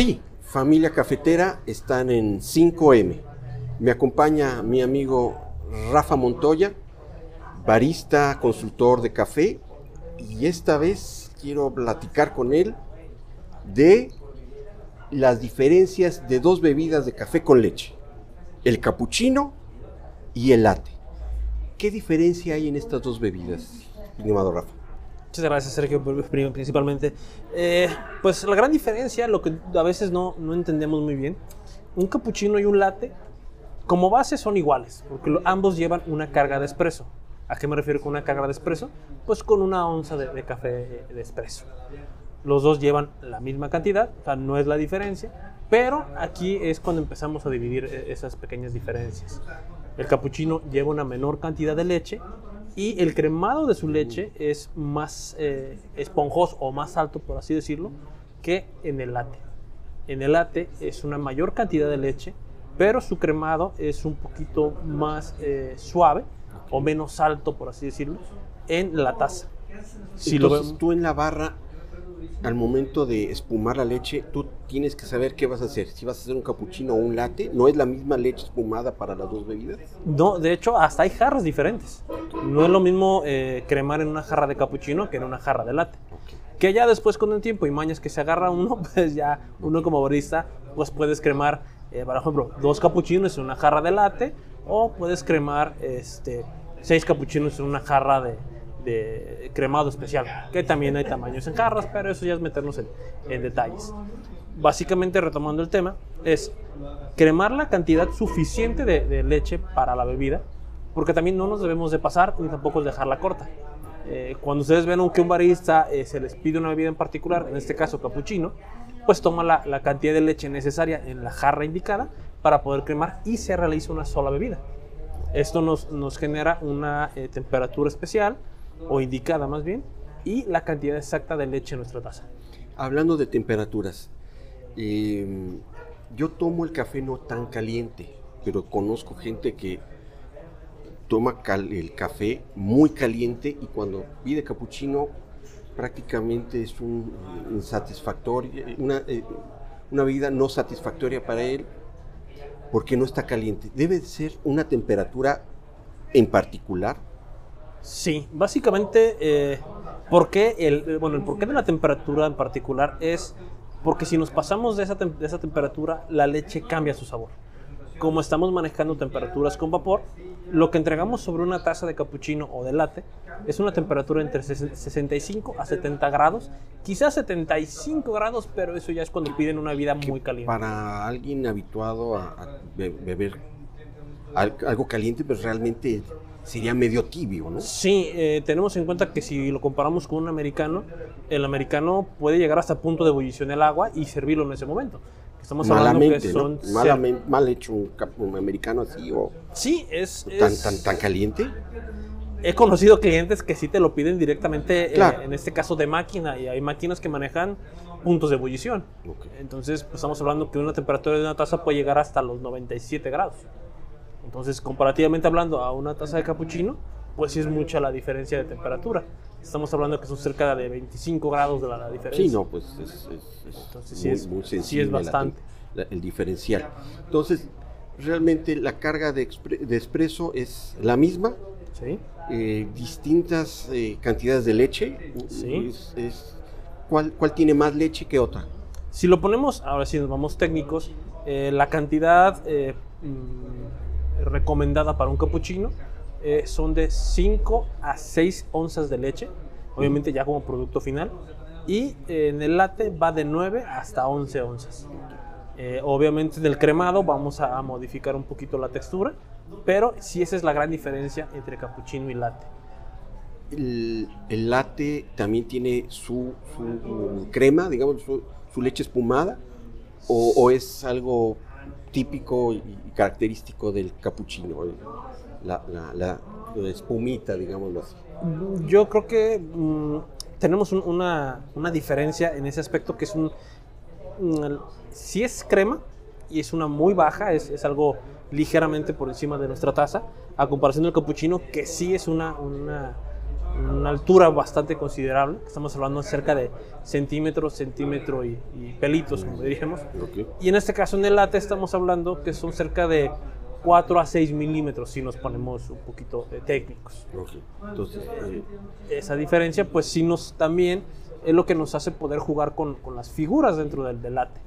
Sí, familia cafetera, están en 5M. Me acompaña mi amigo Rafa Montoya, barista, consultor de café, y esta vez quiero platicar con él de las diferencias de dos bebidas de café con leche, el cappuccino y el latte. ¿Qué diferencia hay en estas dos bebidas, estimado Rafa? Muchas gracias, Sergio, principalmente. Eh, pues la gran diferencia, lo que a veces no, no entendemos muy bien, un cappuccino y un latte, como base son iguales, porque ambos llevan una carga de espresso. ¿A qué me refiero con una carga de espresso? Pues con una onza de, café de espresso. Los dos llevan la misma cantidad, o sea, no es la diferencia, pero aquí es cuando empezamos a dividir eh, esas pequeñas diferencias. El capuchino lleva una menor cantidad de leche y el cremado de su leche es más eh, esponjoso o más alto, por así decirlo, que en el latte. En el latte es una mayor cantidad de leche, pero su cremado es un poquito más eh, suave o menos alto, por así decirlo, en la taza. Si Entonces, tú en la barra al momento de espumar la leche, tú tienes que saber qué vas a hacer. Si vas a hacer un cappuccino o un latte, ¿no es la misma leche espumada para las dos bebidas? No, de hecho, hasta hay jarras diferentes. No es lo mismo eh, cremar en una jarra de cappuccino que en una jarra de latte. Que ya después con el tiempo y mañas que se agarra uno, pues ya uno como barista, pues puedes cremar, eh, por ejemplo, dos cappuccinos en una jarra de latte o puedes cremar este, seis cappuccinos en una jarra de, de cremado especial, que también hay tamaños en jarras, pero eso ya es meternos en, detalles. Básicamente, retomando el tema, es cremar la cantidad suficiente de, leche para la bebida, porque también no nos debemos de pasar ni tampoco dejarla corta. Eh, cuando ustedes ven que un barista eh, se les pide una bebida en particular, en este caso capuchino, pues toma la, cantidad de leche necesaria en la jarra indicada para poder cremar y se realiza una sola bebida. Esto nos, nos genera una eh, temperatura especial, o indicada más bien, y la cantidad exacta de leche en nuestra taza. Hablando de temperaturas, em, yo tomo el café no tan caliente, pero conozco gente que toma el café muy caliente y cuando pide capuchino prácticamente es un una, eh, una bebida no satisfactoria para él porque no está caliente. Debe ser una temperatura en particular Sí, básicamente, eh, ¿por qué el, bueno, el porqué de la temperatura en particular es porque si nos pasamos de esa, de esa temperatura, la leche cambia su sabor. Como estamos manejando temperaturas con vapor, lo que entregamos sobre una taza de cappuccino o de latte es una temperatura entre 65 a 70 grados, quizás 75 grados, pero eso ya es cuando piden una vida muy caliente. Para alguien habituado a, beber algo caliente, pues realmente sería medio tibio, ¿no? Sí, eh, tenemos en cuenta que si lo comparamos con un americano, el americano puede llegar hasta punto de ebullición el agua y servirlo en ese momento. Estamos Malamente, hablando que son ¿no? Malamente, mal hecho un, americano así o sí es tan, tan, tan caliente. He conocido clientes que sí te lo piden directamente, eh, en este caso de máquina, y hay máquinas que manejan puntos de ebullición. Entonces, pues, estamos hablando que una temperatura de una taza puede llegar hasta los 97 grados. Entonces, comparativamente hablando a una taza de cappuccino, pues sí es mucha la diferencia de temperatura. Estamos hablando que son cerca de 25 grados de la, diferencia. Sí, no, pues es, Entonces, sí es, muy. Sí es bastante. el diferencial. Entonces, realmente la carga de, de expreso es la misma. Sí. Eh, distintas eh, cantidades de leche. Sí. ¿cuál, ¿Cuál tiene más leche que otra? Si lo ponemos, ahora sí nos vamos técnicos, eh, la cantidad mm, recomendada para un cappuccino eh, son de 5 a 6 onzas de leche, obviamente ya como producto final. Y en el latte va de 9 hasta 11 onzas. Eh, obviamente en el cremado vamos a modificar un poquito la textura, pero sí esa es la gran diferencia entre cappuccino y latte. El, latte también tiene su, crema, digamos, su, leche espumada, o es algo típico y característico del capuchino, la, la, espumita, digámoslo así. Yo creo que mm, tenemos una, una, diferencia en ese aspecto que es un... si es crema y es una muy baja, es, es, algo ligeramente por encima de nuestra taza, a comparación del capuchino que sí es una una altura bastante considerable. Estamos hablando cerca de centímetros, centímetro y, y pelitos, como diríamos. Ok. Y en este caso en el late estamos hablando que son cerca de 4 a 6 milímetros si nos ponemos un poquito eh, técnicos. Ok. Entonces, eh, Esa diferencia pues sí nos también es lo que nos hace poder jugar con, con las figuras dentro del, del late.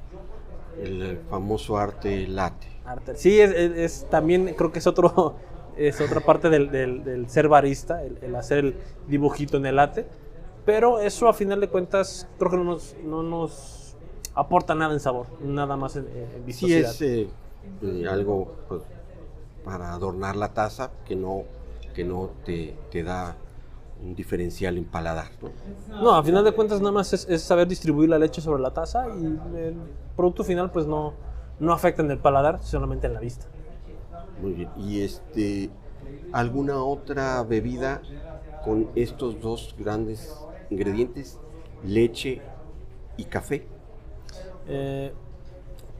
el, el famoso arte late. Arte. Sí, es, es- es- también creo que es otro es otra parte del, del- del ser barista, el, el hacer el dibujito en el late. Pero eso a final de cuentas creo que no nos, no nos aporta nada en sabor, nada más en, en Sí vistosidad. es eh, eh, algo pues, para adornar la taza que no, que no te, te da un diferencial en paladar. ¿no? No, a final de cuentas nada más es, es saber distribuir la leche sobre la taza y el producto final pues no, no afecta en el paladar, solamente en la vista. Muy bien. ¿Y este alguna otra bebida con estos dos grandes ingredientes, leche y café? Eh,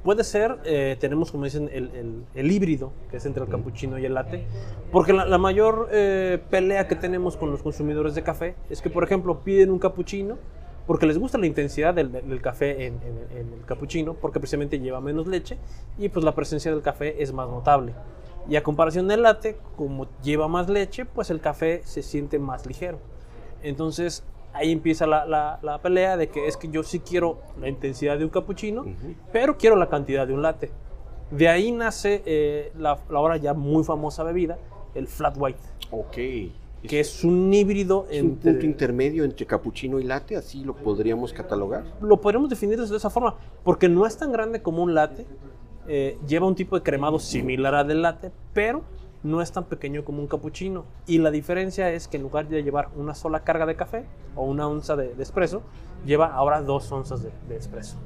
puede ser, eh, tenemos como dicen el, el- el híbrido, que es entre el cappuccino y el latte, porque la, la mayor eh, pelea que tenemos con los consumidores de café es que, por ejemplo, piden un cappuccino porque les gusta la intensidad del, del café en, en- en el cappuccino, porque precisamente lleva menos leche y pues la presencia del café es más notable. Y a comparación del latte, como lleva más leche, pues el café se siente más ligero. Entonces ahí empieza la, la- la pelea de que es que yo sí quiero la intensidad de un cappuccino, pero quiero la cantidad de un latte. De ahí nace eh, la, la ahora ya muy famosa bebida, el flat white, Ok. que es un híbrido Es un punto intermedio entre cappuccino y latte, así lo podríamos catalogar. lo podríamos definir de esa forma, porque no es tan grande como un latte, eh, lleva un tipo de cremado similar al del latte, pero no es tan pequeño como un cappuccino. Y la diferencia es que en lugar de llevar una sola carga de café o una onza de, de espresso, lleva ahora dos onzas de, de espresso.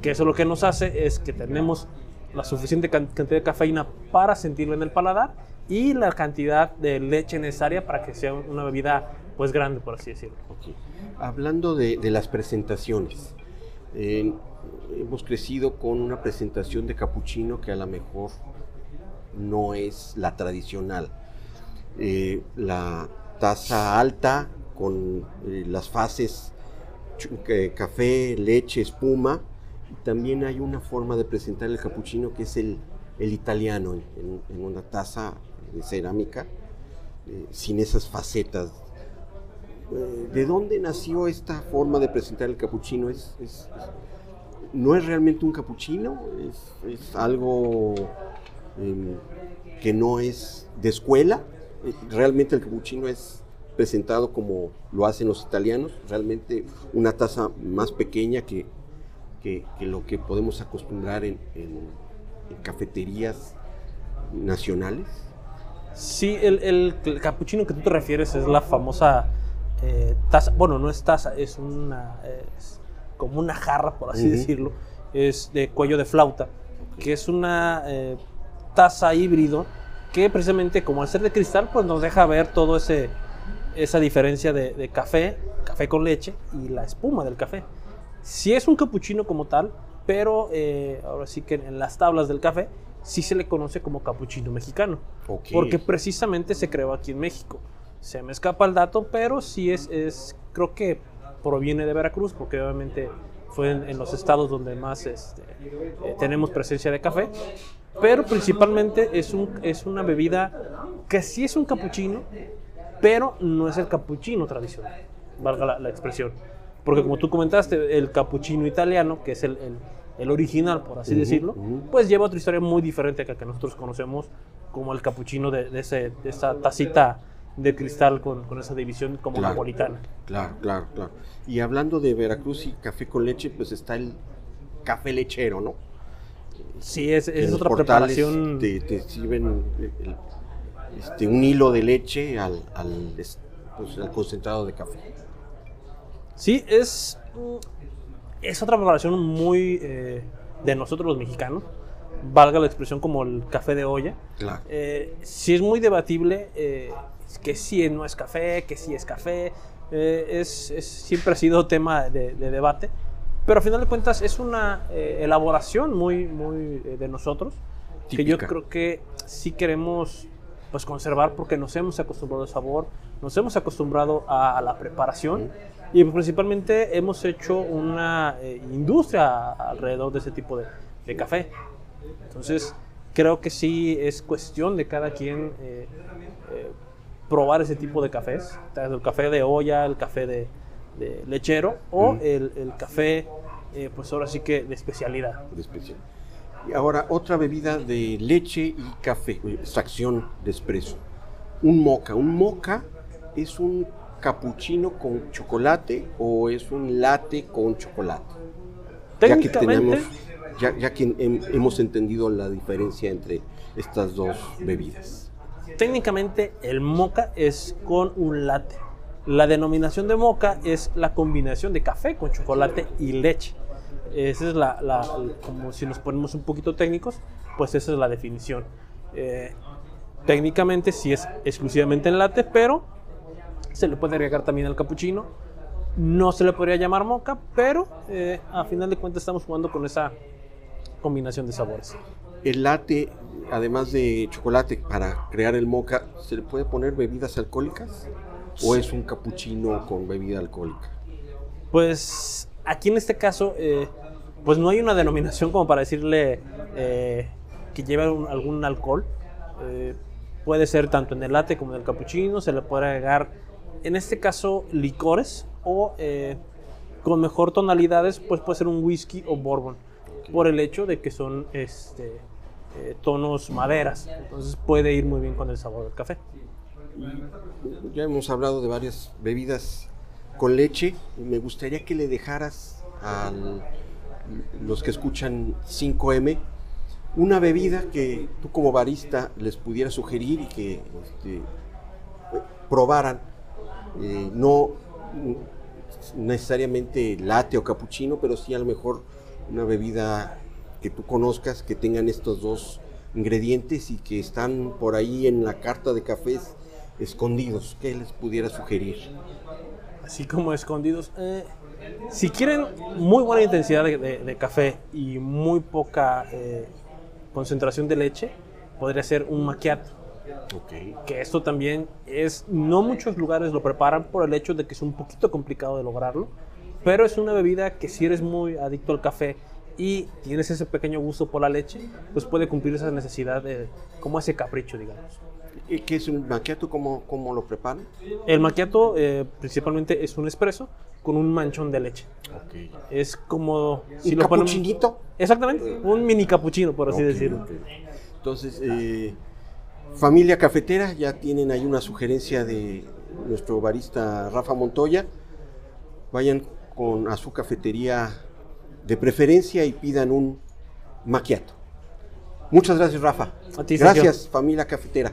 Que eso lo que nos hace es que tenemos la suficiente can- cantidad de cafeína para sentirlo en el paladar y la cantidad de leche necesaria para que sea una bebida pues grande, por así decirlo. Ok. Hablando de, de las presentaciones, hemos crecido con una presentación de capuchino que a lo mejor no es la tradicional. Eh, la taza alta con eh, las fases eh, café, leche, espuma. También hay una forma de presentar el capuchino que es el, italiano en, una taza de cerámica sin esas facetas eh, ¿De dónde nació esta forma de presentar el capuchino? ¿Es, no es realmente un capuchino? ¿Es, algo em, que no es de escuela? ¿Realmente el capuchino es presentado como lo hacen los italianos? ¿Realmente una taza más pequeña que, que- lo que podemos acostumbrar en cafeterías nacionales? Sí, el, el, el capuchino que tú te refieres es la famosa eh, taza, bueno, no es taza, es una, es como una jarra, por así decirlo, es de cuello de flauta, que es una eh, taza híbrido que precisamente como al ser de cristal, pues nos deja ver todo ese esa diferencia de, de café, café con leche y la espuma del café. Sí es un capuchino como tal, pero eh, ahora sí que en las tablas del café sí se le conoce como capuchino mexicano. Porque precisamente se creó aquí en México. Se me escapa el dato, pero sí es, es creo que proviene de Veracruz, porque obviamente fue en, en los estados donde más este, eh, tenemos presencia de café. Pero principalmente es, un, es una bebida que sí es un capuchino, pero no es el capuchino tradicional, valga la, la expresión. Porque como tú comentaste, el capuchino italiano, que es el, el- el original, por así decirlo, pues lleva otra historia muy diferente a la que nosotros conocemos como el capuchino de, de ese, de esa tacita de cristal con, con esa división como Claro. napolitana. Claro, claro, claro. Y hablando de Veracruz y café con leche, pues está el café lechero, ¿no? Sí, es, es otra preparación. Te, te sirven el- el- este, un hilo de leche al, al, es- pues, al concentrado de café. Sí, es, mm, es otra preparación muy eh, de nosotros los mexicanos, valga la expresión como el café de olla. Claro. Eh, sí es muy debatible eh, que sí no es café, que sí es café. eh, es, es- siempre ha sido tema de, de debate. Pero a final de cuentas es una eh, elaboración muy, muy eh, de nosotros. Que yo Típica. creo que sí queremos pues conservar porque nos hemos acostumbrado al sabor, nos hemos acostumbrado a, la preparación y principalmente hemos hecho una eh, industria alrededor de ese tipo de, de, café. Entonces, creo que sí es cuestión de cada quien eh, eh, probar ese tipo de cafés, el café de olla, el café de, de lechero o el, el, café, pues ahora sí que de especialidad. De especialidad. Y ahora otra bebida de leche y café, extracción de espresso. Un moca. Un moca es un capuchino con chocolate o es un latte con chocolate. Ya que tenemos, ya, ya que hemos entendido la diferencia entre estas dos bebidas. Técnicamente el moca es con un latte. La denominación de moca es la combinación de café con chocolate y leche. Esa es la, como si nos ponemos un poquito técnicos, pues esa es la definición. Eh, técnicamente sí es exclusivamente en latte, pero se le puede agregar también al capuchino. No se le podría llamar moca, pero eh, a final de cuentas estamos jugando con esa combinación de sabores. El latte, además de chocolate, para crear el moca, ¿se le puede poner bebidas alcohólicas? ¿O es un capuchino con bebida alcohólica? Pues Aquí en este caso, eh, pues no hay una denominación como para decirle eh, que lleve algún alcohol. Eh, puede ser tanto en el latte como en el cappuccino, se le puede agregar, en este caso, licores o con mejor tonalidades, pues puede ser un whisky o bourbon, por el hecho de que son este, tonos maderas, entonces puede ir muy bien con el sabor del café. Ya hemos hablado de varias bebidas con leche. Me gustaría que le dejaras a los que escuchan 5M una bebida que tú como barista les pudiera sugerir y que este, probaran. Eh, no necesariamente latte o cappuccino, pero sí a lo mejor una bebida que tú conozcas, que tengan estos dos ingredientes y que están por ahí en la carta de cafés escondidos. ¿Qué les pudiera sugerir? así como escondidos. Eh, si quieren muy buena intensidad de, café y muy poca eh, concentración de leche, podría ser un macchiato. Que esto también es, no muchos lugares lo preparan por el hecho de que es un poquito complicado de lograrlo, pero es una bebida que si eres muy adicto al café y tienes ese pequeño gusto por la leche, pues puede cumplir esa necesidad de, como ese capricho, digamos. ¿Y ¿Qué es un macchiato? ¿Cómo, cómo lo preparan? El macchiato eh, principalmente es un espresso con un manchón de leche. Okay. Es como... Si ¿Un capuchinito? Exactamente, un mini capuchino, por así decirlo. Entonces, eh, familia cafetera, ya tienen ahí una sugerencia de nuestro barista Rafa Montoya. Vayan con, a su cafetería de preferencia y pidan un macchiato. Muchas gracias, Rafa. A ti, gracias, familia cafetera.